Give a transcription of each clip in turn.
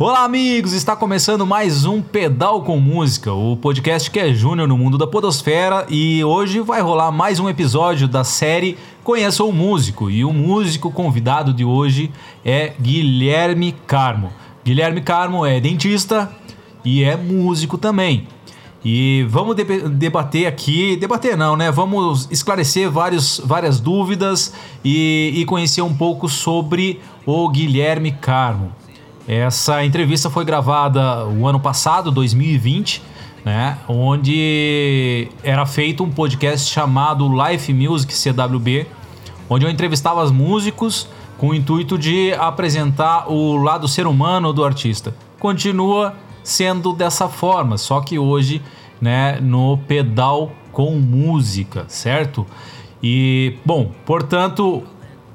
Olá, amigos! Está começando mais um Pedal com Música, o podcast que é júnior no mundo da podosfera e hoje vai rolar mais um episódio da série Conheça o Músico. E o músico convidado de hoje é Guilherme Carmo. Guilherme Carmo é dentista e é músico também. E vamos debater aqui, debater não, né? Vamos esclarecer vários, várias dúvidas e, e conhecer um pouco sobre o Guilherme Carmo. Essa entrevista foi gravada o ano passado, 2020, né? Onde era feito um podcast chamado Life Music CWB, onde eu entrevistava os músicos com o intuito de apresentar o lado ser humano do artista. Continua sendo dessa forma, só que hoje, né, no pedal com música, certo? E, bom, portanto,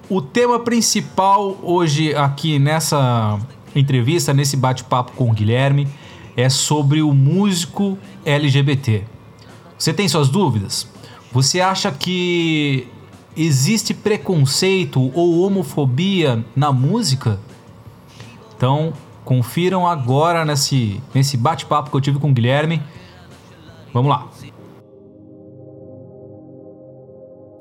o tema principal hoje aqui nessa entrevista, nesse bate-papo com o Guilherme, é sobre o músico LGBT. Você tem suas dúvidas? Você acha que existe preconceito ou homofobia na música? Então, confiram agora nesse, nesse bate-papo que eu tive com o Guilherme. Vamos lá.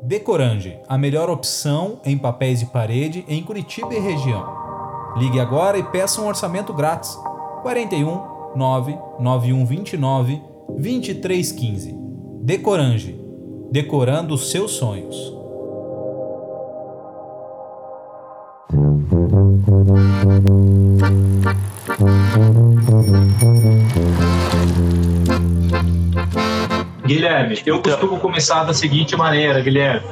Decorange, a melhor opção em papéis de parede em Curitiba e região. Ligue agora e peça um orçamento grátis. 41 99129 2315. Decorange. Decorando os seus sonhos. Guilherme, eu costumo começar da seguinte maneira, Guilherme.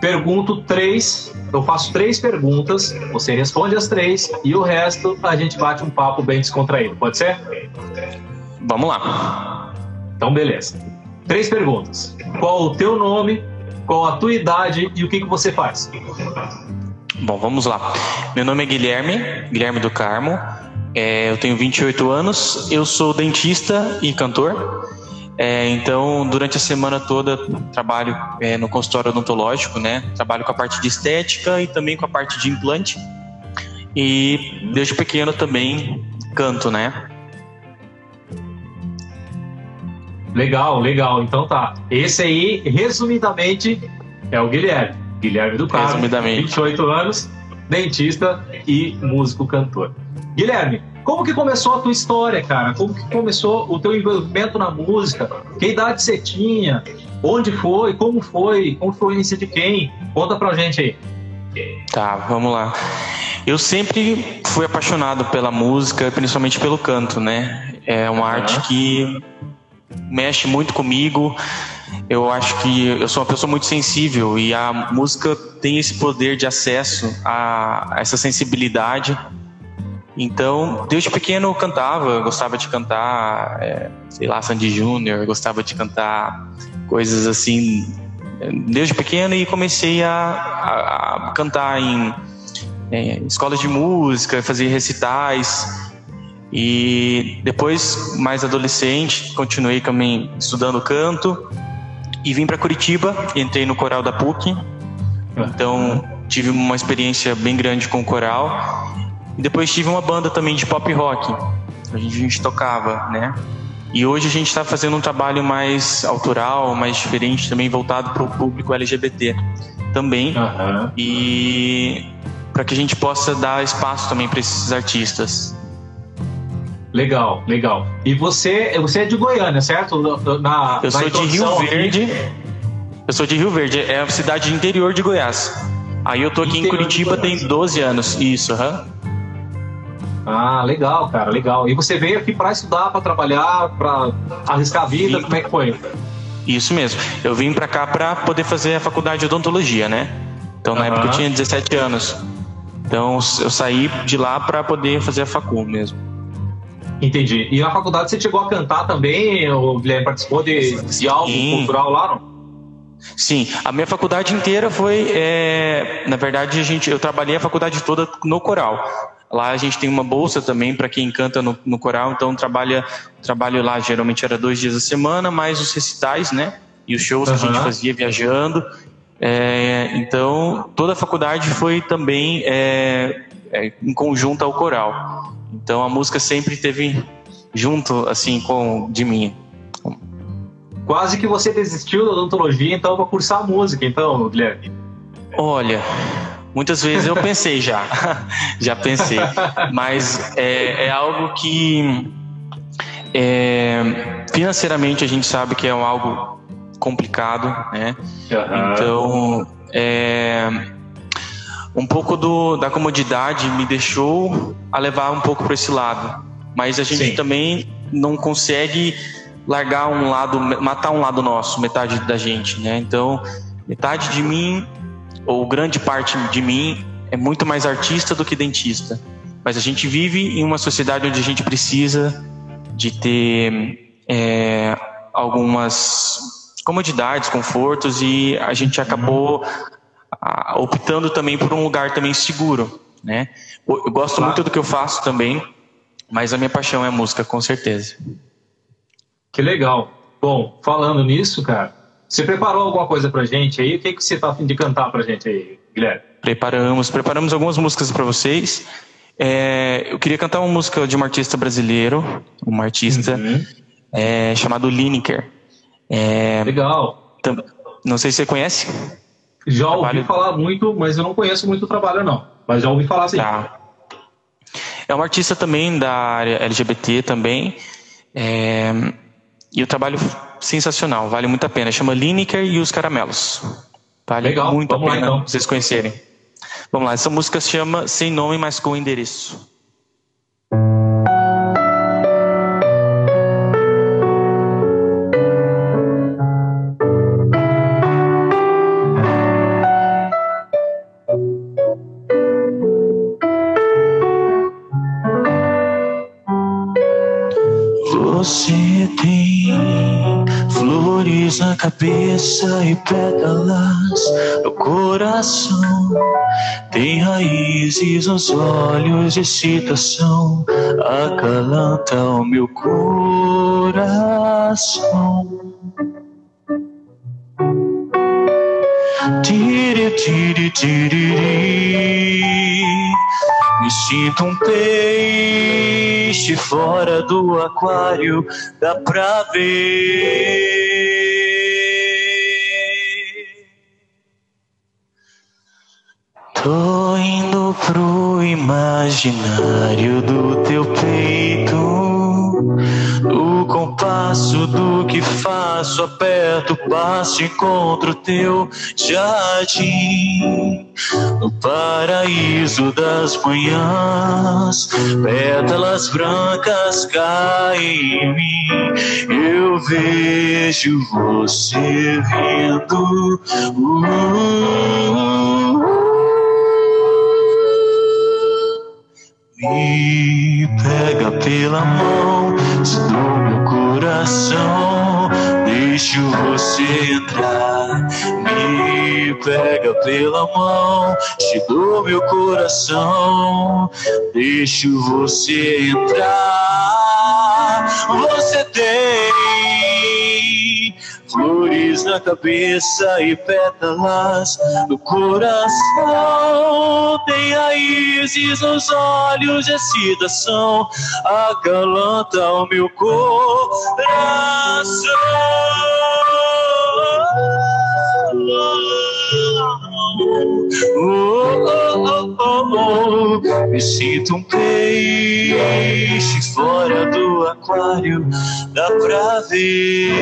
Pergunto três eu faço três perguntas, você responde as três e o resto a gente bate um papo bem descontraído. Pode ser? Vamos lá. Então, beleza. Três perguntas. Qual o teu nome, qual a tua idade e o que, que você faz? Bom, vamos lá. Meu nome é Guilherme, Guilherme do Carmo. É, eu tenho 28 anos, eu sou dentista e cantor. É, então, durante a semana toda, trabalho é, no consultório odontológico, né? Trabalho com a parte de estética e também com a parte de implante. E desde pequeno também canto, né? Legal, legal. Então tá. Esse aí, resumidamente, é o Guilherme. Guilherme do Carmo, resumidamente. 28 anos, dentista e músico cantor. Guilherme, como que começou a tua história, cara? Como que começou o teu envolvimento na música? Que idade você tinha? Onde foi? Como foi? Foi influência de quem? Conta pra gente aí. Tá, vamos lá. Eu sempre fui apaixonado pela música, principalmente pelo canto, né? É uma arte que mexe muito comigo. Eu acho que eu sou uma pessoa muito sensível e a música tem esse poder de acesso a essa sensibilidade então, desde pequeno eu cantava, gostava de cantar, é, sei lá, Sandy Júnior, gostava de cantar coisas assim, desde pequeno e comecei a, a, a cantar em é, escolas de música, fazer recitais. E depois, mais adolescente, continuei também estudando canto e vim para Curitiba, entrei no coral da PUC. Então, tive uma experiência bem grande com o coral e depois tive uma banda também de pop rock. A gente, a gente tocava, né? E hoje a gente está fazendo um trabalho mais autoral, mais diferente, também voltado para o público LGBT também. Uhum. E para que a gente possa dar espaço também para esses artistas. Legal, legal. E você, você é de Goiânia, certo? Na, eu na sou de Rio Verde. Aqui. Eu sou de Rio Verde, é a cidade interior de Goiás. Aí eu tô aqui interior em Curitiba tem 12 anos. Isso, aham. Uhum. Ah, legal, cara, legal. E você veio aqui para estudar, para trabalhar, para arriscar a vida, como é que foi? Isso mesmo. Eu vim para cá para poder fazer a faculdade de odontologia, né? Então, na uhum. época eu tinha 17 anos. Então, eu saí de lá para poder fazer a facul mesmo. Entendi. E na faculdade você chegou a cantar também? O Guilherme participou de, de algo cultural lá, não? Sim, a minha faculdade inteira foi, é, na verdade, a gente, eu trabalhei a faculdade toda no coral. Lá a gente tem uma bolsa também para quem canta no, no, coral, então trabalha, trabalho lá geralmente era dois dias a semana, mais os recitais, né? E os shows uhum. que a gente fazia viajando. É, então, toda a faculdade foi também é, é, em conjunto ao coral. Então, a música sempre teve junto, assim, com de mim. Quase que você desistiu da odontologia, então, para cursar música, então, Guilherme. Olha, muitas vezes eu pensei já, já pensei, mas é, é algo que é, financeiramente a gente sabe que é algo complicado, né? Uhum. Então, é, um pouco do, da comodidade me deixou a levar um pouco para esse lado, mas a gente Sim. também não consegue largar um lado, matar um lado nosso, metade da gente, né? Então, metade de mim ou grande parte de mim é muito mais artista do que dentista. Mas a gente vive em uma sociedade onde a gente precisa de ter é, algumas comodidades, confortos e a gente acabou optando também por um lugar também seguro, né? Eu gosto muito do que eu faço também, mas a minha paixão é a música, com certeza. Que legal. Bom, falando nisso, cara, você preparou alguma coisa pra gente aí? O que, que você tá afim de cantar pra gente aí, Guilherme? Preparamos, preparamos algumas músicas para vocês. É, eu queria cantar uma música de um artista brasileiro, um artista uhum. é, chamado Lineker. É, Legal. Não sei se você conhece. Já trabalho... ouvi falar muito, mas eu não conheço muito o trabalho, não. Mas já ouvi falar sim. Tá. É um artista também da área LGBT também. É... E o trabalho sensacional, vale muito a pena. Chama Lineker e os Caramelos. Vale Legal. muito a pena lá, então. vocês conhecerem. Vamos lá, essa música se chama Sem Nome, mas com Endereço. Coração. Tem raízes nos olhos excitação, acalanta o meu coração. Tiri, tiri, tiri, me sinto um peixe fora do aquário, dá pra ver. Tô indo pro imaginário do teu peito. O compasso do que faço, aperto o passo, encontro teu jardim. No paraíso das manhãs, pétalas brancas caem em mim. Eu vejo você rindo. Uh, Me pega pela mão, se do meu coração, deixo você entrar. Me pega pela mão, te dou meu coração, deixo você entrar. Você tem flores na cabeça e pétalas no coração. Tem raízes nos olhos excitação, acalanta o meu coração. Oh, oh, oh, Me sinto um peixe fora do aquário, dá pra ver.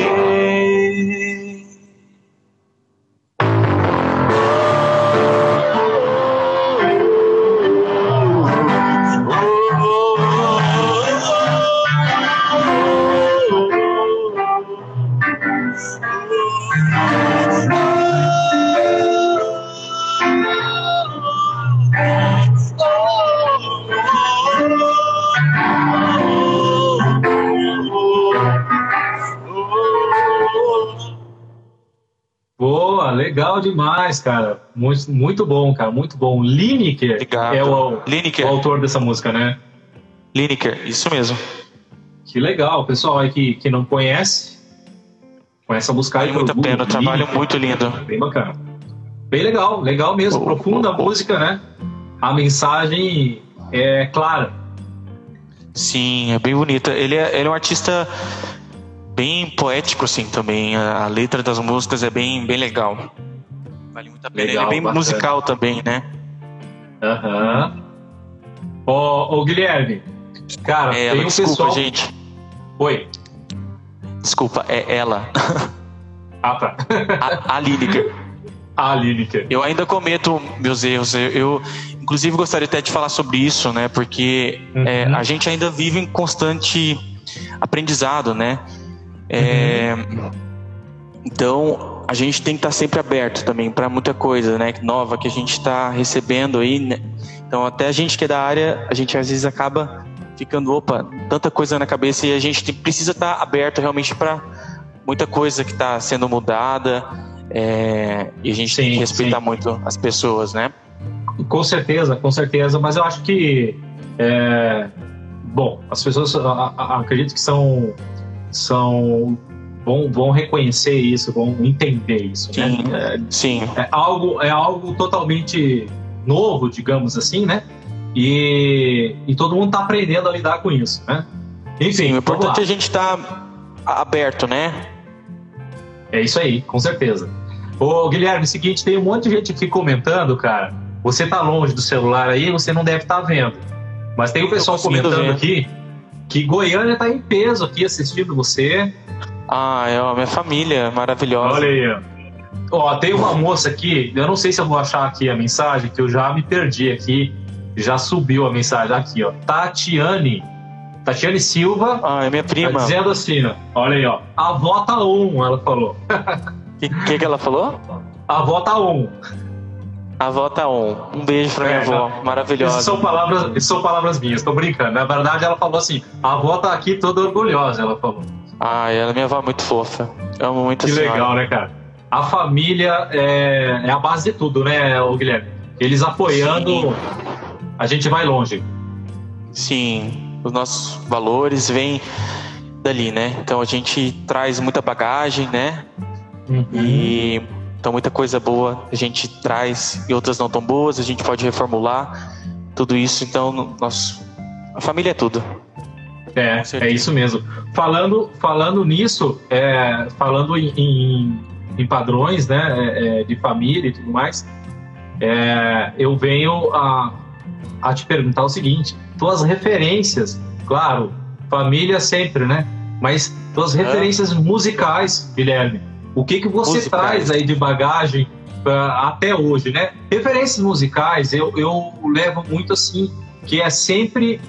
Legal demais, cara. Muito, muito bom, cara. Muito bom. Lineker é o, Lineker. o autor dessa música, né? Lineker, isso mesmo. Que legal. Pessoal aí que, que não conhece, começa a buscar. Vale muito a pena. Trabalho muito lindo. Bem bacana. Bem legal, legal mesmo. Oh, Profunda oh, oh. música, né? A mensagem é clara. Sim, é bem bonita. Ele é, ele é um artista bem poético, assim, também. A, a letra das músicas é bem, bem legal. Vale muito a pena. Legal, ele é bem bacana. musical também, né? Aham. Uhum. Ô, ô, Guilherme, cara, é tem ela, um desculpa, pessoal... gente. Oi. Desculpa, é ela. Ah, tá. a, a Lineker. A Lineker. Eu ainda cometo meus erros. Eu, eu, inclusive, gostaria até de falar sobre isso, né? Porque uhum. é, a gente ainda vive em constante aprendizado, né? É, uhum. Então, a gente tem que estar sempre aberto também para muita coisa, né? Nova que a gente está recebendo aí. Né? Então, até a gente que é da área, a gente às vezes acaba ficando, opa, tanta coisa na cabeça e a gente precisa estar aberto realmente para muita coisa que está sendo mudada é, e a gente sim, tem que respeitar sim. muito as pessoas, né? Com certeza, com certeza, mas eu acho que é, bom, as pessoas a, a, acredito que são são vão, vão reconhecer isso, vão entender isso, né? sim, né? É, sim. É algo é algo totalmente novo, digamos assim, né? E, e todo mundo está aprendendo a lidar com isso, né? Enfim, sim, o importante é a gente estar tá aberto, né? É isso aí, com certeza. Ô, Guilherme, é o seguinte, tem um monte de gente aqui comentando, cara. Você tá longe do celular aí, você não deve estar tá vendo. Mas tem o pessoal comentando ver. aqui que Goiânia tá em peso aqui assistindo você. Ah, é a minha família maravilhosa. Olha aí, ó. tem uma moça aqui, eu não sei se eu vou achar aqui a mensagem, que eu já me perdi aqui. Já subiu a mensagem aqui, ó. Tatiane Tatiane Silva. Ah, é minha prima. Tá dizendo assim, ó, olha aí, ó. A vota tá um, ela falou. O que, que, que ela falou? A vota tá um. A vota tá um. Um beijo pra minha é, avó, maravilhosa. Isso são palavras, isso são palavras minhas, tô brincando. Na verdade, ela falou assim: a avó tá aqui toda orgulhosa, ela falou. Ah, ela, minha avó é muito fofa. Eu amo muito Que legal, né, cara? A família é, é a base de tudo, né, o Guilherme? Eles apoiando, Sim. a gente vai longe. Sim, os nossos valores vêm dali, né? Então a gente traz muita bagagem, né? Uhum. E então muita coisa boa a gente traz e outras não tão boas, a gente pode reformular tudo isso. Então nosso, a família é tudo. É, é isso mesmo. Falando, falando nisso, é, falando em, em, em, padrões, né, é, é de família e tudo mais, é, eu venho a, a te perguntar o seguinte: tuas referências, claro, família sempre, né? Mas tuas referências musicais, Guilherme. O que que você musicais. traz aí de bagagem até hoje, né? Referências musicais, eu, eu levo muito assim, que é sempre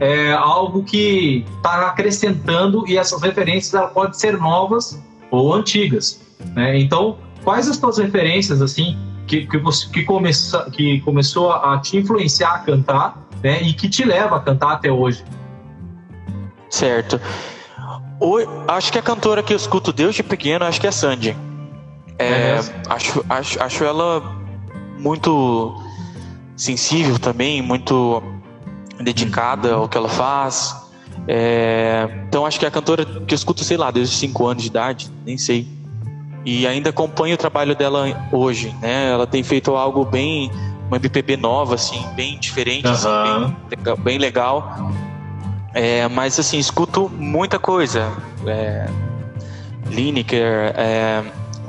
é, algo que está acrescentando e essas referências elas podem ser novas ou antigas, né? Então, quais as tuas referências assim que, que, você, que, começa, que começou a te influenciar a cantar né, e que te leva a cantar até hoje. Certo. O, acho que a cantora que eu escuto desde pequeno, acho que é Sandy. É, é acho, acho, acho ela muito sensível também, muito dedicada ao que ela faz. É, então acho que é a cantora que eu escuto, sei lá, desde 5 anos de idade, nem sei e ainda acompanho o trabalho dela hoje, né? Ela tem feito algo bem uma MPB nova, assim, bem diferente, uhum. assim, bem, bem, legal. É, mas assim, escuto muita coisa. É, Lineker, é,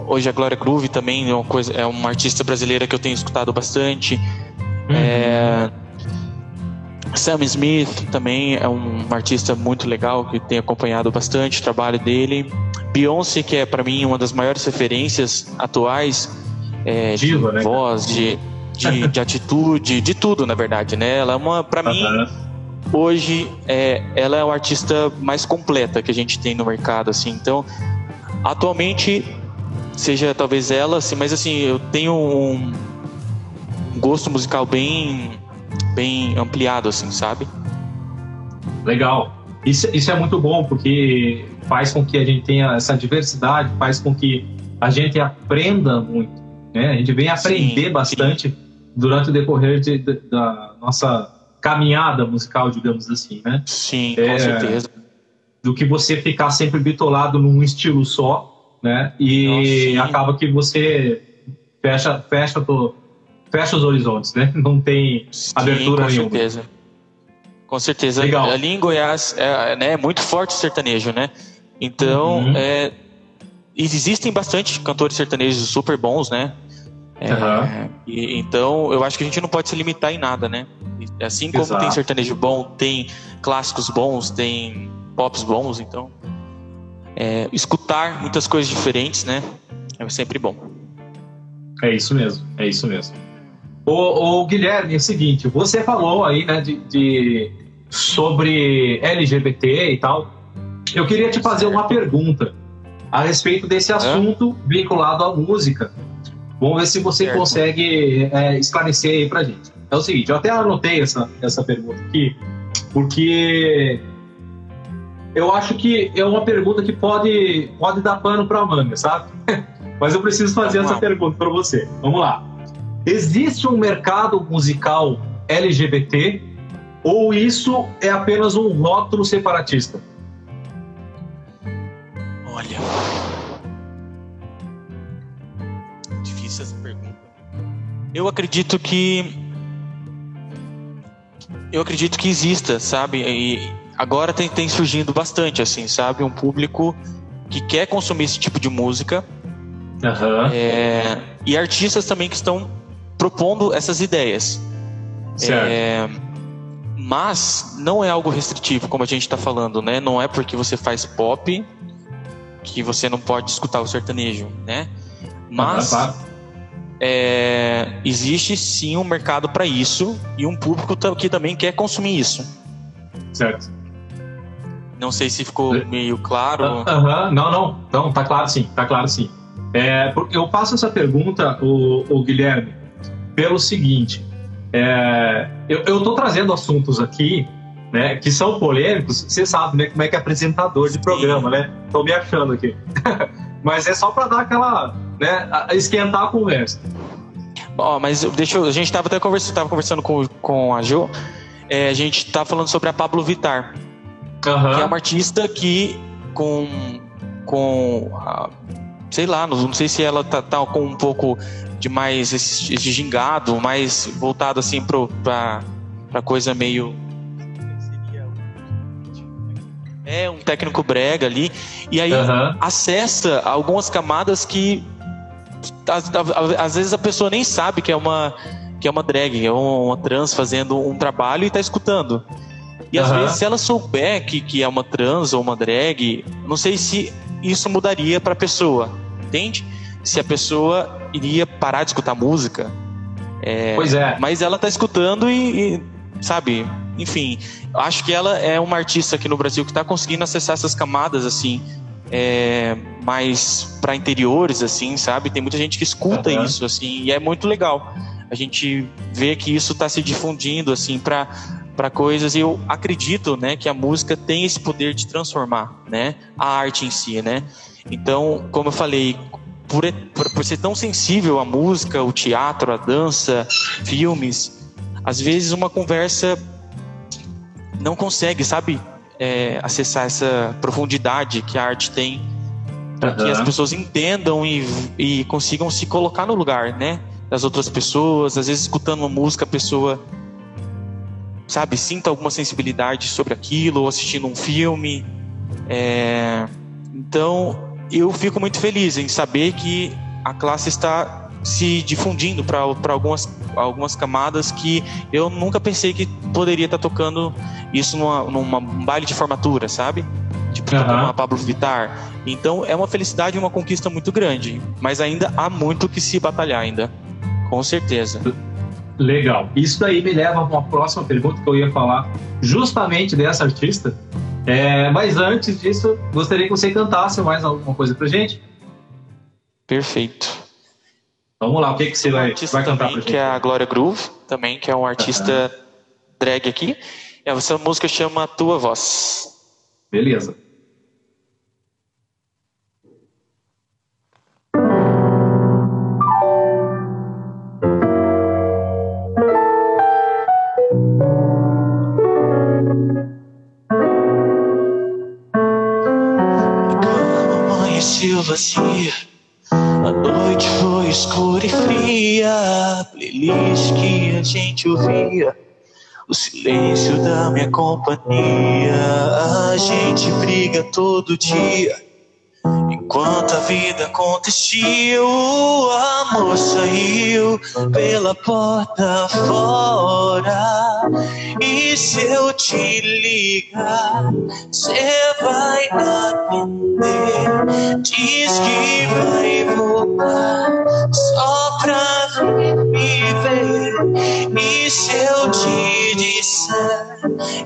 hoje a Glória Groove também é uma, coisa, é uma artista brasileira que eu tenho escutado bastante. Uhum. É, Sam Smith também é um artista muito legal que tenho acompanhado bastante o trabalho dele. Beyoncé, que é para mim uma das maiores referências atuais é, Diva, de né? voz, de, de, de, atitude, de tudo, na verdade, né? Ela é uma, para mim, hoje, é, ela é a artista mais completa que a gente tem no mercado, assim. Então, atualmente, seja talvez ela, assim, mas assim, eu tenho um gosto musical bem, bem ampliado, assim, sabe? Legal. Isso, isso é muito bom, porque faz com que a gente tenha essa diversidade, faz com que a gente aprenda muito. Né? A gente vem aprender sim, bastante sim. durante o decorrer de, de, da nossa caminhada musical, digamos assim. Né? Sim, é, com certeza. Do que você ficar sempre bitolado num estilo só, né? E Nossa, acaba que você fecha, fecha, tô, fecha os horizontes, né? Não tem Sim, abertura com nenhuma. certeza. Com certeza. Legal. Ali em Goiás é, né, é muito forte o sertanejo, né? Então, uhum. é, existem bastante cantores sertanejos super bons, né? É, uhum. e, então, eu acho que a gente não pode se limitar em nada, né? Assim como Exato. tem sertanejo bom, tem clássicos bons, tem pops bons, então é, escutar muitas coisas diferentes, né? É sempre bom. É isso mesmo, é isso mesmo. O, o Guilherme, é o seguinte, você falou aí, né, de, de sobre LGBT e tal. Eu queria te fazer uma pergunta a respeito desse assunto é? vinculado à música. Vamos ver se você certo. consegue é, esclarecer aí pra gente. É o seguinte, eu até anotei essa, essa pergunta aqui, porque eu acho que é uma pergunta que pode, pode dar pano para manga, sabe? Mas eu preciso fazer essa pergunta para você. Vamos lá. Existe um mercado musical LGBT ou isso é apenas um rótulo separatista? Olha. Difícil essa pergunta. Eu acredito que. Eu acredito que exista, sabe? E agora tem, tem surgindo bastante, assim, sabe? Um público que quer consumir esse tipo de música. Uhum. É, e artistas também que estão propondo essas ideias. Certo. É, mas não é algo restritivo, como a gente está falando, né? Não é porque você faz pop que você não pode escutar o sertanejo, né? Mas é, existe sim um mercado para isso e um público que também quer consumir isso. Certo. Não sei se ficou meio claro. Uhum, não, não. Então, tá claro sim, tá claro sim. É, eu faço essa pergunta, o, o Guilherme, pelo seguinte. É, eu, estou trazendo assuntos aqui né, que são polêmicos, você sabe né, como é que é apresentador de programa, né? Tô me achando aqui. mas é só para dar aquela, né, esquentar a conversa. Bom, mas deixa eu, a gente estava até conversando, tava conversando com, com a Jo, é, a gente tá falando sobre a Pablo Vittar, uhum. que é uma artista que com com sei lá, não, não sei se ela tá, tá com um pouco de mais esse, esse gingado, mais voltado assim pro, pra, pra coisa meio. É um técnico brega ali. E aí uhum. acessa algumas camadas que às, vezes a pessoa nem sabe que é uma que é uma drag, é uma trans fazendo um trabalho e tá escutando. E às uhum. vezes, se ela souber que, que é uma trans ou uma drag, não sei se isso mudaria pra pessoa, entende? Se a pessoa iria parar de escutar música. É, pois é. Mas ela tá escutando e, e, sabe, enfim, acho que ela é uma artista aqui no Brasil que está conseguindo acessar essas camadas assim, é, mais para interiores assim, sabe? Tem muita gente que escuta uhum. isso assim e é muito legal. A gente vê que isso está se difundindo assim para para coisas e eu acredito, né, que a música tem esse poder de transformar, né, a arte em si, né? Então, como eu falei, por, por, por ser tão sensível à música, o teatro, a dança, filmes, às vezes uma conversa não consegue, sabe, é, acessar essa profundidade que a arte tem para uhum. que as pessoas entendam e, e consigam se colocar no lugar, né, das outras pessoas. Às vezes, escutando uma música, a pessoa, sabe, sinta alguma sensibilidade sobre aquilo, ou assistindo um filme. É, então, eu fico muito feliz em saber que a classe está se difundindo para algumas, algumas camadas que eu nunca pensei que poderia estar tá tocando isso numa, numa um baile de formatura, sabe? Tipo, uhum. uma Pablo Vittar. Então é uma felicidade e uma conquista muito grande, mas ainda há muito que se batalhar ainda, com certeza. Legal. Isso daí me leva a uma próxima pergunta que eu ia falar justamente dessa artista, é, mas antes disso, gostaria que você cantasse mais alguma coisa pra gente. Perfeito. Vamos lá, o que, que você vai, vai cantar pra gente? Que é a Glória Groove, também, que é um artista uhum. drag aqui. Essa música chama Tua Voz. Beleza. Você Noite foi escura e fria, playlist que a gente ouvia. O silêncio da minha companhia. A gente briga todo dia. Enquanto a vida acontecia, o amor saiu pela porta fora. E se eu te ligar, você vai atender. Diz que vai voltar ver. E se eu te disser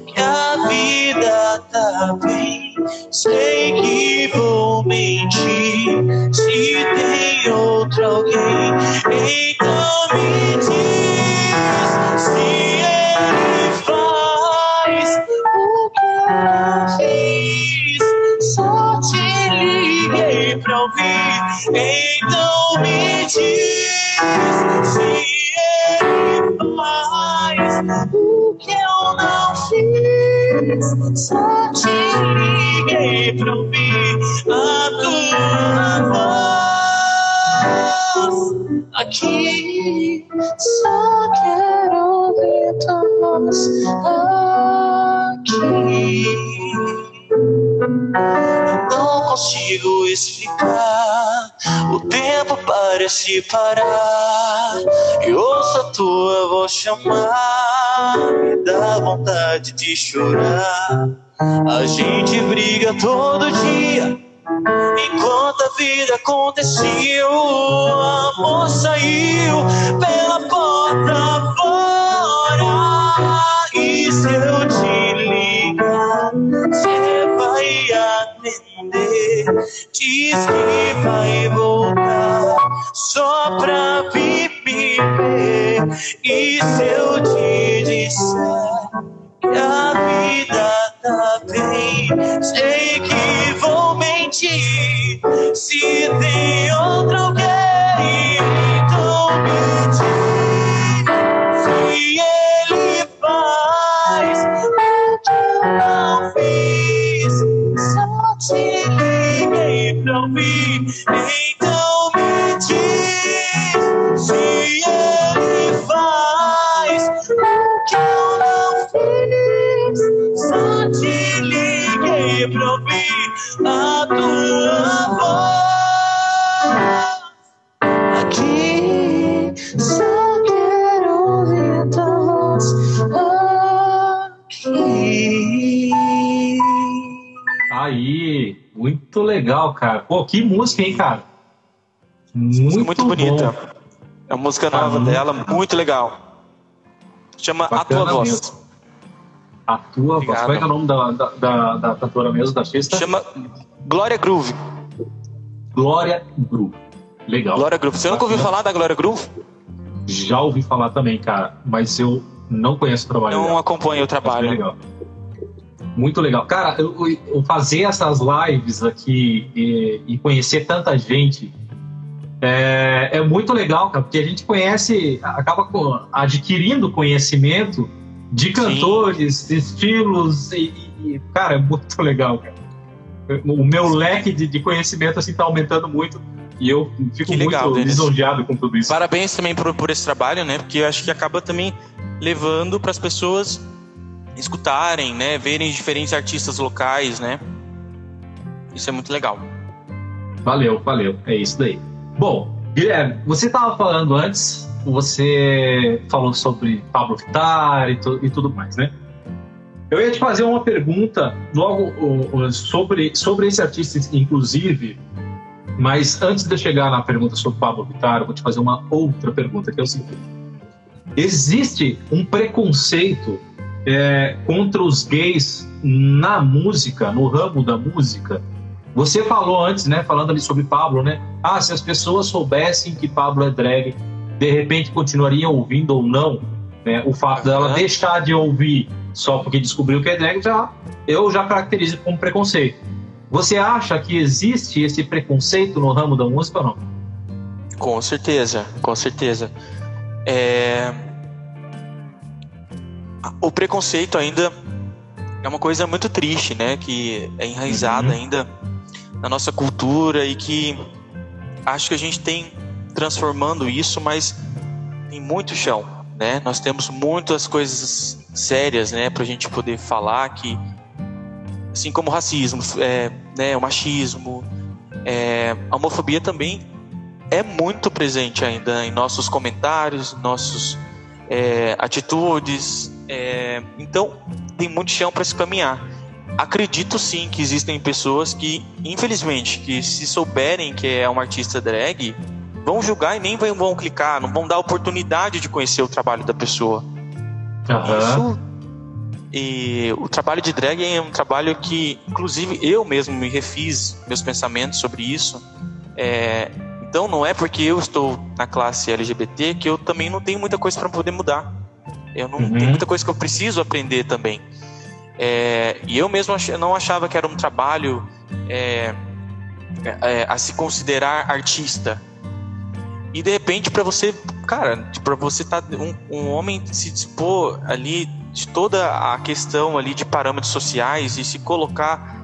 que a vida tá bem, sei que vou mentir. Se tem outro alguém, então me diz se ele faz o que eu fiz. Só te liguei pra ouvir, então me diz fiz. Só te liguei pra ouvir a tua voz aqui. Só quero ouvir tua voz aqui. Consigo explicar. O tempo parece parar. E ouço a tua voz chamar. Me dá vontade de chorar. A gente briga todo dia. Enquanto a vida acontecia, o amor saiu pela porta fora. E se Diz que vai voltar só pra vir me ver. E se eu te disser que a vida tá bem, sei que vou mentir. Se tem outro alguém, legal, cara. Pô, que música, hein, cara? Muito, Muito bonita. bom. É uma música Tá nova muito dela, muito legal. Chama A Tua Voz. mesmo. A tua voz. Obrigado. Qual é, que é o nome da, da, da, da cantora mesmo, da artista? Chama Glória Groove. Glória Groove. Legal. Glória Groove. Você nunca ouviu falar da Glória Groove? Já ouvi falar também, cara, mas eu não conheço o trabalho Não dela. acompanha o trabalho. legal. Muito legal. Cara, eu, eu fazer essas lives aqui e, e conhecer tanta gente é, é muito legal, cara, porque a gente conhece, acaba adquirindo conhecimento de cantores, estilos e, e- cara, é muito legal, cara. O meu leque de, de conhecimento assim tá aumentando muito e eu fico legal, muito lisonjeado com tudo isso. Parabéns também por, por esse trabalho, né? Porque eu acho que acaba também levando para as pessoas escutarem, né? Verem diferentes artistas locais, né? Isso é muito legal. Valeu, valeu. É isso daí. Bom, Guilherme, você estava falando antes, você falou sobre Pablo Vittar e, tu- e tudo mais, né? Eu ia te fazer uma pergunta logo sobre, sobre esse artista, inclusive, mas antes de eu chegar na pergunta sobre Pablo Vittar, eu vou te fazer uma outra pergunta, que é o seguinte. Existe um preconceito é, contra os gays na música, no ramo da música? Você falou antes, né, falando ali sobre Pablo, né? Ah, se as pessoas soubessem que Pablo é drag, de repente continuariam ouvindo ou não, né? O fato dela Aham. deixar de ouvir só porque descobriu que é drag, já, eu já caracterizo como preconceito. Você acha que existe esse preconceito no ramo da música ou não? Com certeza, com certeza. É... O preconceito ainda é uma coisa muito triste, né? Que é enraizada Uhum. ainda na nossa cultura e que acho que a gente tem transformando isso, mas tem muito chão, né? Nós temos muitas coisas sérias, né, para a gente poder falar que, assim como o racismo, é, né, o machismo, é, a homofobia também é muito presente ainda em nossos comentários, nossos é, atitudes. É, então, tem muito chão para se caminhar. Acredito sim que existem pessoas que, infelizmente, que se souberem que é uma artista drag, vão julgar e nem vão clicar, não vão dar oportunidade de conhecer o trabalho da pessoa. Uhum. Isso e o trabalho de drag é um trabalho que, inclusive, eu mesmo me refiz meus pensamentos sobre isso. É, então, não é porque eu estou na classe LGBT que eu também não tenho muita coisa para poder mudar. Eu não uhum. tenho muita coisa que eu preciso aprender também. É, e eu mesmo não achava que era um trabalho é, é, a se considerar artista. E de repente, para você, cara, para você tá um, um homem se dispor ali de toda a questão ali de parâmetros sociais e se colocar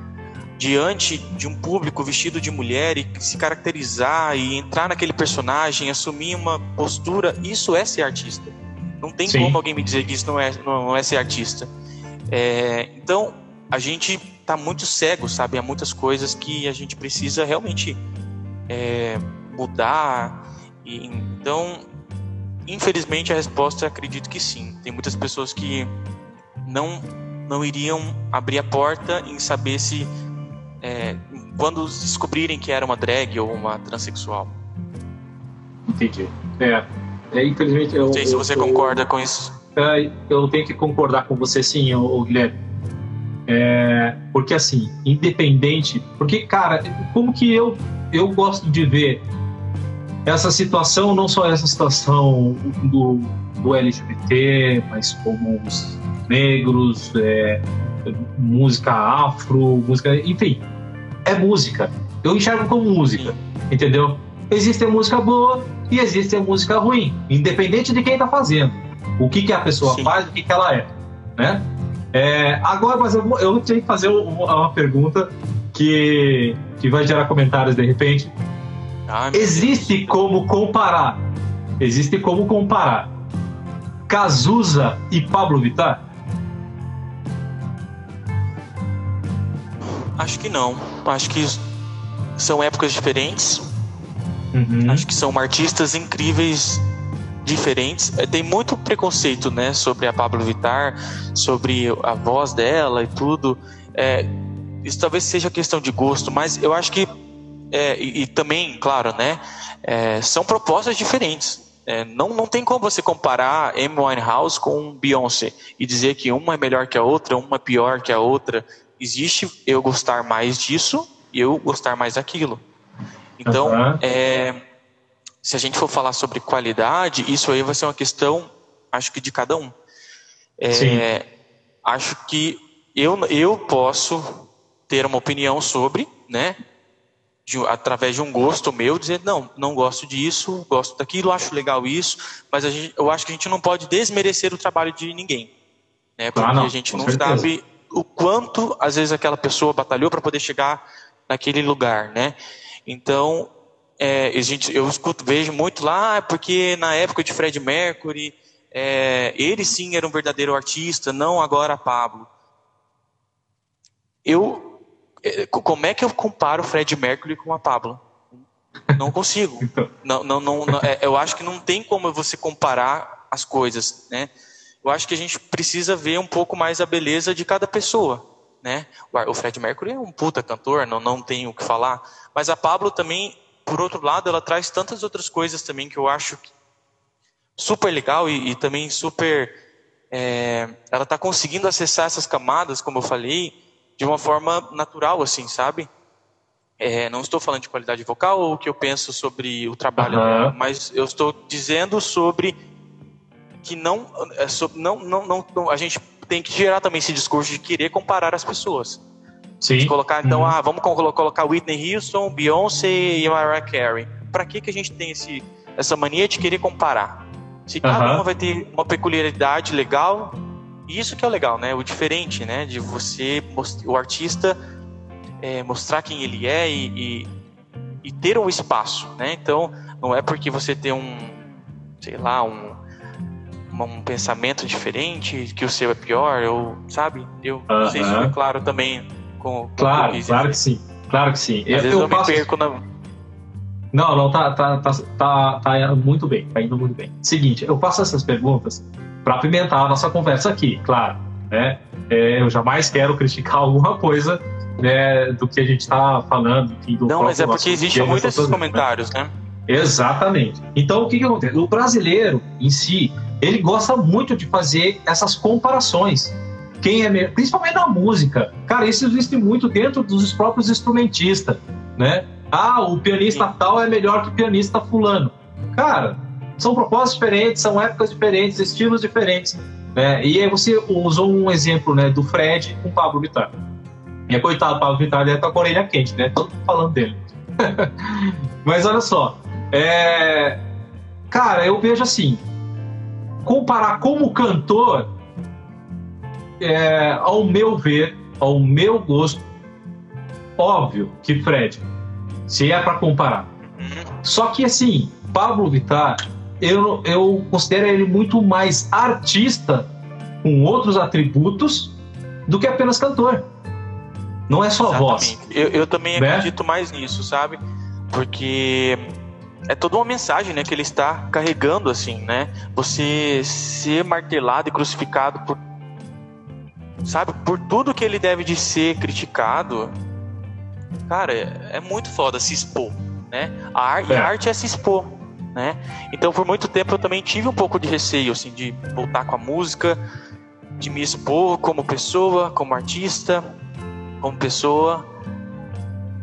diante de um público vestido de mulher e se caracterizar e entrar naquele personagem, assumir uma postura, isso é ser artista. Não tem Sim. como alguém me dizer que isso não é, não é ser artista. É, então, a gente tá muito cego, sabe? Há muitas coisas que a gente precisa realmente é, mudar. E, então, Infelizmente a resposta acredito que sim. Tem muitas pessoas que não não iriam abrir a porta em saber se é, quando descobrirem que era uma drag ou uma transexual. Entendi. É, é infelizmente eu. Não sei se você eu, concorda eu, com isso. É, eu tenho que concordar com você sim, o Guilherme. É, porque assim, independente, porque cara, como que eu eu gosto de ver essa situação, não só essa situação do, do LGBT, mas como os negros, é, música afro, música. Enfim, é música. Eu enxergo como música, entendeu? Existe música boa e existe a música ruim, independente de quem está fazendo. O que, que a pessoa Sim. faz, o que, que ela é, né? É, agora, mas eu, eu tenho que fazer uma pergunta que, que vai gerar comentários de repente. Ah, Existe Deus. como comparar. Existe como comparar Cazuza e Pablo Vittar? Acho que não. Acho que são épocas diferentes. Uhum. Acho que são artistas incríveis diferentes. É, tem muito preconceito, né, sobre a Pablo Vittar, sobre a voz dela e tudo. É, isso talvez seja questão de gosto, mas eu acho que é, e, e, também, claro, né, é, são propostas diferentes. É, não, não tem como você comparar Amy Winehouse com Beyoncé e dizer que uma é melhor que a outra, uma é pior que a outra. Existe eu gostar mais disso e eu gostar mais daquilo. Então, uhum. se a gente for falar sobre qualidade, isso aí vai ser uma questão, acho que de cada um. É, acho que eu, eu posso ter uma opinião sobre, né? de, através de um gosto meu, dizer, não, não gosto disso, gosto daquilo, acho legal isso, mas gente, eu acho que a gente não pode desmerecer o trabalho de ninguém. Né? Porque ah, não, a gente não certeza. sabe o quanto, às vezes, aquela pessoa batalhou para poder chegar naquele lugar. Né? Então, é, gente, eu escuto, vejo muito lá, ah, porque na época de Fred Mercury, é, ele sim era um verdadeiro artista, não agora Pablo. Eu é, como é que eu comparo Fred Mercury com a Pablo? Não consigo. Então. não, não, não, não é, eu acho que não tem como você comparar as coisas, né? Eu acho que a gente precisa ver um pouco mais a beleza de cada pessoa, né? O Fred Mercury é um puta cantor, não, não tenho o que falar. Mas a Pablo também, por outro lado, ela traz tantas outras coisas também que eu acho super legal e, e também super... É, ela está conseguindo acessar essas camadas, como eu falei, de uma forma natural, assim, sabe? É, não estou falando de qualidade vocal ou o que eu penso sobre o trabalho, uhum. mas eu estou dizendo sobre que não, é, não, não, não, a gente tem que gerar também esse discurso de querer comparar as pessoas. Sim. De colocar, então, uhum. ah, vamos colocar Whitney Houston, Beyoncé e Mariah Carey. Para que, que a gente tem esse, essa mania de querer comparar? Se cada uhum. uma vai ter uma peculiaridade legal, isso que é o legal, né? O diferente, né? De você, o artista é, mostrar quem ele é e, e, e ter um espaço, né? Então, não é porque você tem um, sei lá, um, um pensamento diferente que o seu é pior, ou sabe? Eu não sei se foi claro também com, Claro, com claro que sim. Claro que sim. Às eu, vezes eu, eu passo... me perco na... Não, não, tá, tá, tá, tá, tá muito bem, tá indo muito bem. Seguinte, eu faço essas perguntas para apimentar a nossa conversa aqui, claro. Né? É, eu jamais quero criticar alguma coisa né, do que a gente está falando. Do não, mas é porque existem muitos esses comentários, né? Exatamente. Então, o que, que acontece? O brasileiro em si, ele gosta muito de fazer essas comparações. Quem é principalmente na música. Cara, isso existe muito dentro dos próprios instrumentistas, né? Ah, o pianista tal é melhor que o pianista fulano. Cara, são propósitos diferentes, são épocas diferentes, estilos diferentes. Né? E aí você usou um exemplo né, do Fred com o Pablo Vittar. E é coitado, o Pablo Vittar deve estar com a orelha quente, né? Todo mundo falando dele. Mas olha só, é... cara, eu vejo assim, comparar como cantor, é, ao meu ver, ao meu gosto, óbvio que Fred, se é para comparar. Só que assim, Pablo Vittar, eu, eu considero ele muito mais artista com outros atributos do que apenas cantor. Não é só Exatamente. voz. Eu, eu também né? acredito mais nisso, sabe? Porque é toda uma mensagem, né, que ele está carregando assim, né? Você ser martelado e crucificado por sabe, por tudo que ele deve de ser criticado. Cara, é, é muito foda se expor, né? A, ar, é. a arte é se expor, né? Então, por muito tempo eu também tive um pouco de receio assim de voltar com a música, de me expor como pessoa, como artista, como pessoa,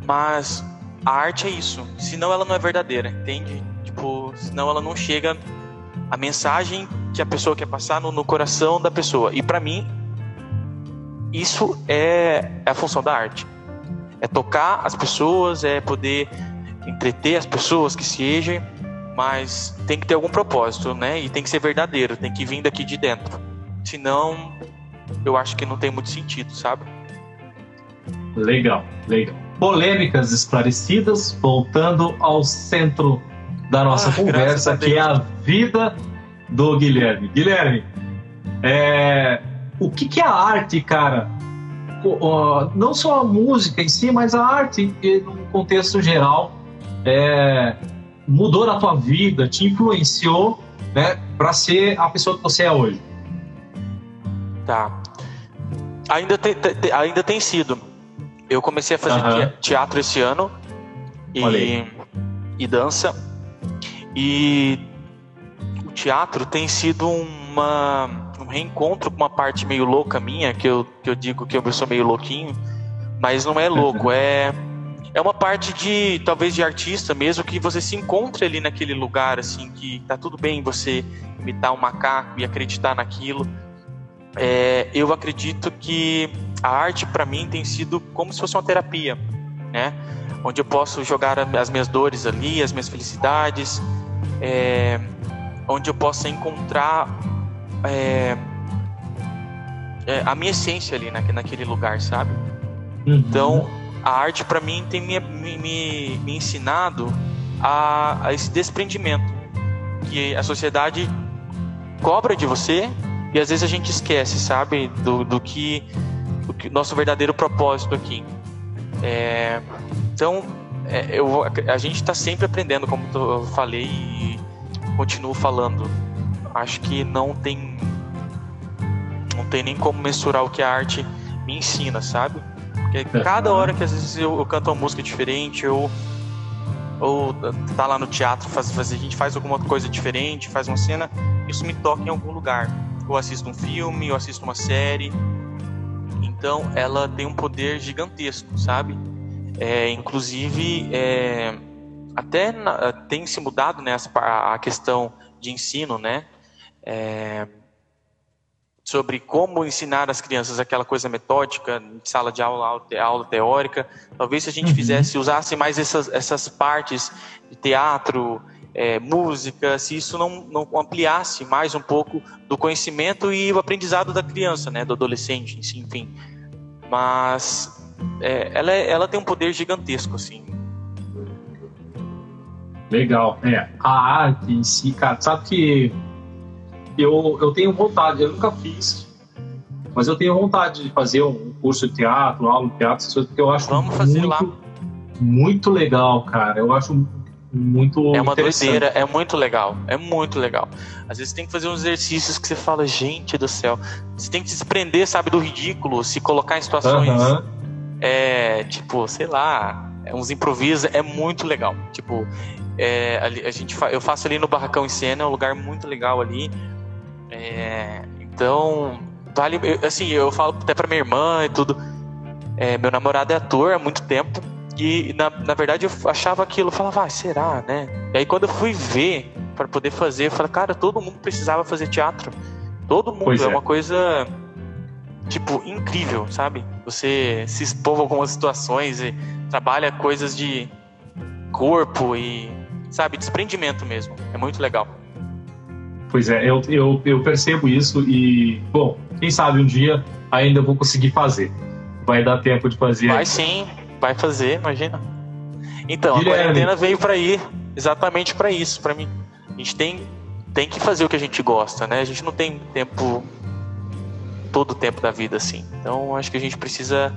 mas a arte é isso. Senão ela não é verdadeira, entende? Tipo, senão ela não chega a mensagem que a pessoa quer passar no, no coração da pessoa. E para mim, isso é, é a função da arte. É tocar as pessoas, é poder entreter as pessoas que sejam, mas tem que ter algum propósito, né? E tem que ser verdadeiro, tem que vir daqui de dentro. Senão, eu acho que não tem muito sentido, sabe? Legal, legal polêmicas esclarecidas, voltando ao centro da nossa ah, conversa, que é a vida do Guilherme. Guilherme, é, o que, que é a arte, cara? não só a música em si, mas a arte no contexto geral é, mudou na tua vida, te influenciou, né, para ser a pessoa que você é hoje? Tá. Ainda ainda tem sido eu comecei a fazer teatro esse ano e, e dança. E o teatro tem sido uma, um reencontro com uma parte meio louca minha, que eu, que eu digo que eu sou meio louquinho, mas não é louco, é, é uma parte de, talvez, de artista mesmo, que você se encontra ali naquele lugar, assim, que tá tudo bem você imitar um macaco e acreditar naquilo. É, eu acredito que a arte para mim tem sido como se fosse uma terapia, né? Onde eu posso jogar as minhas dores ali, as minhas felicidades, é, onde eu possa encontrar é, é, a minha essência ali naquele lugar, sabe? Uhum. Então, a arte para mim tem me, me, me ensinado a, a esse desprendimento que a sociedade cobra de você e às vezes a gente esquece, sabe, do, do que nosso verdadeiro propósito aqui. É, então, é, eu, a gente está sempre aprendendo, como eu falei e continuo falando. Acho que não tem não tem nem como mensurar o que a arte me ensina, sabe? Porque é. cada hora que às vezes eu, eu canto uma música diferente, eu ou tá lá no teatro, faz, faz, a gente faz alguma coisa diferente, faz uma cena, isso me toca em algum lugar. Eu assisto um filme, eu assisto uma série, então, ela tem um poder gigantesco, sabe? É, inclusive, é, até na, tem se mudado né, a questão de ensino, né? É, sobre como ensinar as crianças aquela coisa metódica, sala de aula, aula teórica. Talvez se a gente uhum. fizesse, usasse mais essas, essas partes de teatro, é, música, se isso não, não ampliasse mais um pouco do conhecimento e o aprendizado da criança, né, do adolescente, enfim. Mas é, ela, é, ela tem um poder gigantesco, assim. Legal. É, a arte em si, cara, sabe que eu, eu tenho vontade, eu nunca fiz, mas eu tenho vontade de fazer um curso de teatro, aula de teatro, essas coisas, porque eu acho Vamos fazer muito, lá. muito legal, cara. Eu acho muito É uma doideira, é muito legal, é muito legal. Às vezes tem que fazer uns exercícios que você fala, gente do céu, você tem que se desprender, sabe, do ridículo, se colocar em situações, Aham. é, tipo, sei lá, é uns improvisos, é muito legal. Tipo, é, a gente fa- eu faço ali no Barracão em Cena, é um lugar muito legal ali. É, então, vale, eu- assim, eu falo até pra minha irmã e tudo. é, meu namorado é ator há muito tempo. E na, na verdade eu achava aquilo, eu falava, ah, será, né? E aí quando eu fui ver para poder fazer, eu falei, cara, todo mundo precisava fazer teatro. Todo mundo, é é. uma coisa, tipo, incrível, sabe? Você se expor a algumas situações e trabalha coisas de corpo e, sabe, desprendimento mesmo. É muito legal. Pois é, eu, eu, eu percebo isso e, bom, quem sabe um dia ainda vou conseguir fazer. Vai dar tempo de fazer. Vai sim, vai fazer, imagina. Então, Guilherme. a quarentena veio pra ir exatamente pra isso, pra mim. A gente tem, tem que fazer o que a gente gosta, né? A gente não tem tempo todo o tempo da vida assim. Então, acho que a gente precisa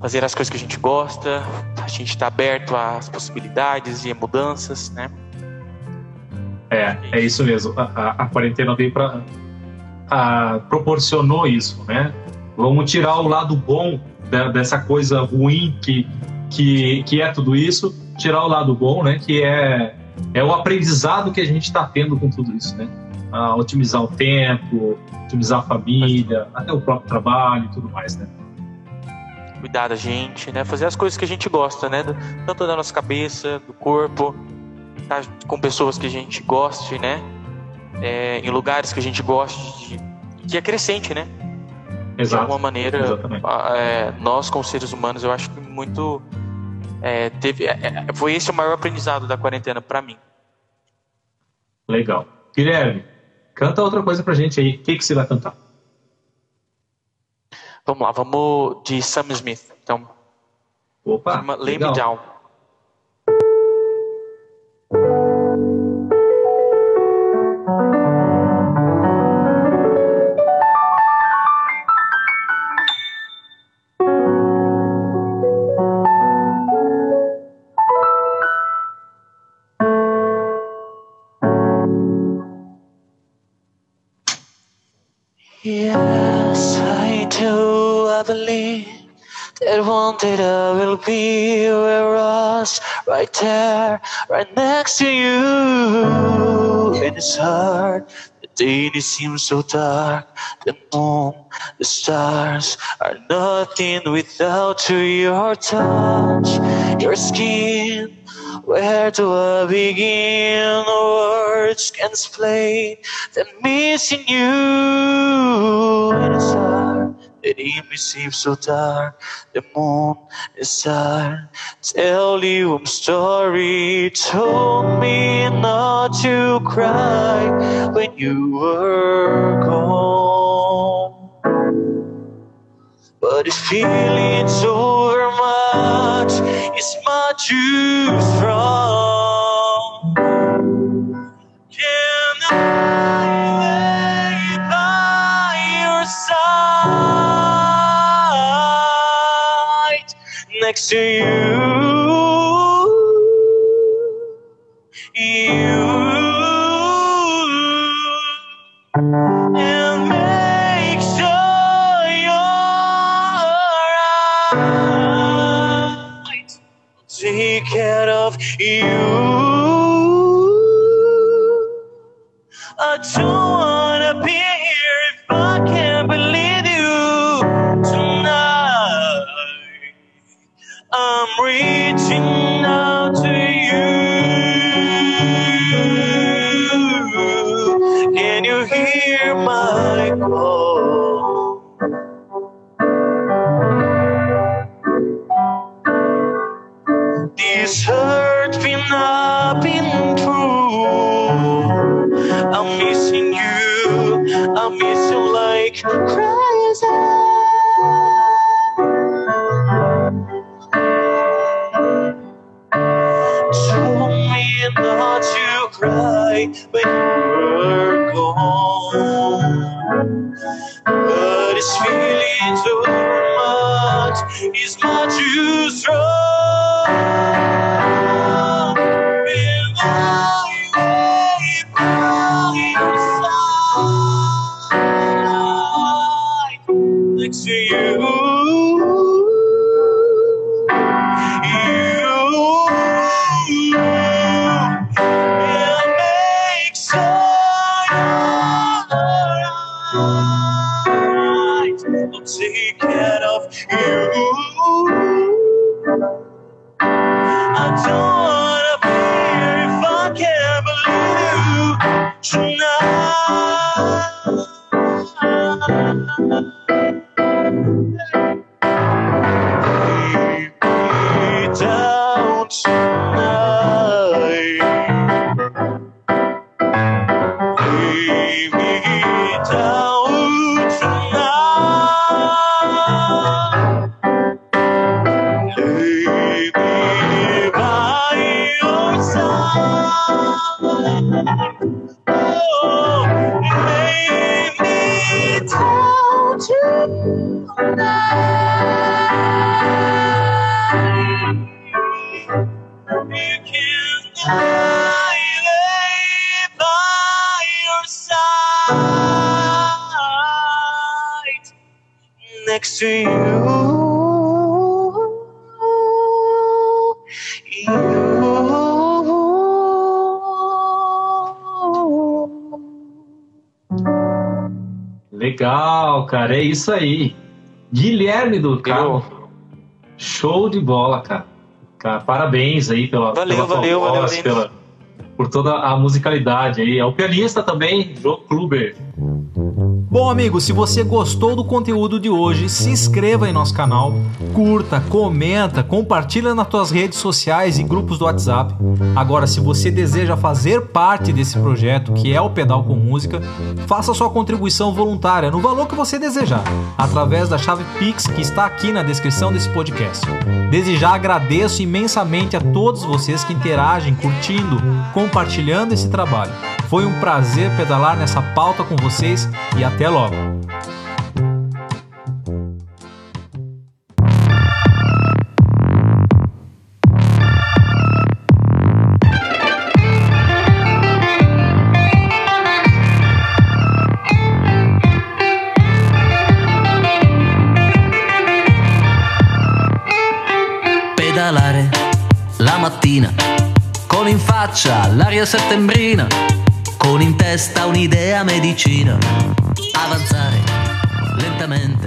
fazer as coisas que a gente gosta. A gente tá aberto às possibilidades e mudanças, né? É, é isso mesmo. A, a, a quarentena veio para proporcionou isso, né? Vamos tirar o lado bom dessa coisa ruim que, que, que é tudo isso, tirar o lado bom, né? Que é, é o aprendizado que a gente está tendo com tudo isso, né? Ah, otimizar o tempo, otimizar a família, até o próprio trabalho e tudo mais, né? Cuidar da gente, né? Fazer as coisas que a gente gosta, né? Tanto da nossa cabeça, do corpo, estar com pessoas que a gente goste, né? É, em lugares que a gente goste, de, que é crescente, né? De alguma maneira, é, nós como seres humanos, eu acho que muito é, teve, é, é, foi esse o maior aprendizado da quarentena pra mim. Legal. Guilherme, canta outra coisa pra gente aí. O que, que você vai cantar? Vamos lá, vamos de Sam Smith. Então, Opa, chama Lay. Me Down. That one day I will be where us, right there, right next to you. And it's hard. The day it seems so dark. The moon, the stars are nothing without your touch, your skin. Where do I begin? Words can explain the missing you. The evening seems so dark. The moon is sad. Tell you I'm sorry. Told me not to cry when you were gone. But the feeling's over much. It's much too strong. Next to you? don't é isso aí. Guilherme do Carmo. Show de bola, cara. cara parabéns aí pela, valeu, pela valeu, voz, valeu, pela, por toda a musicalidade aí. É o pianista também, Joe Kluber. Bom, amigo, se você gostou do conteúdo de hoje, se inscreva em nosso canal, curta, comenta, compartilha nas suas redes sociais e grupos do WhatsApp. Agora, se você deseja fazer parte desse projeto, que é o Pedal com Música, faça sua contribuição voluntária no valor que você desejar, através da chave Pix que está aqui na descrição desse podcast. Desde já agradeço imensamente a todos vocês que interagem, curtindo, compartilhando esse trabalho. Foi um prazer pedalar nessa pauta com vocês e até logo. La mattina con in faccia l'aria settembrina con in testa un'idea medicina. Avanzare lentamente,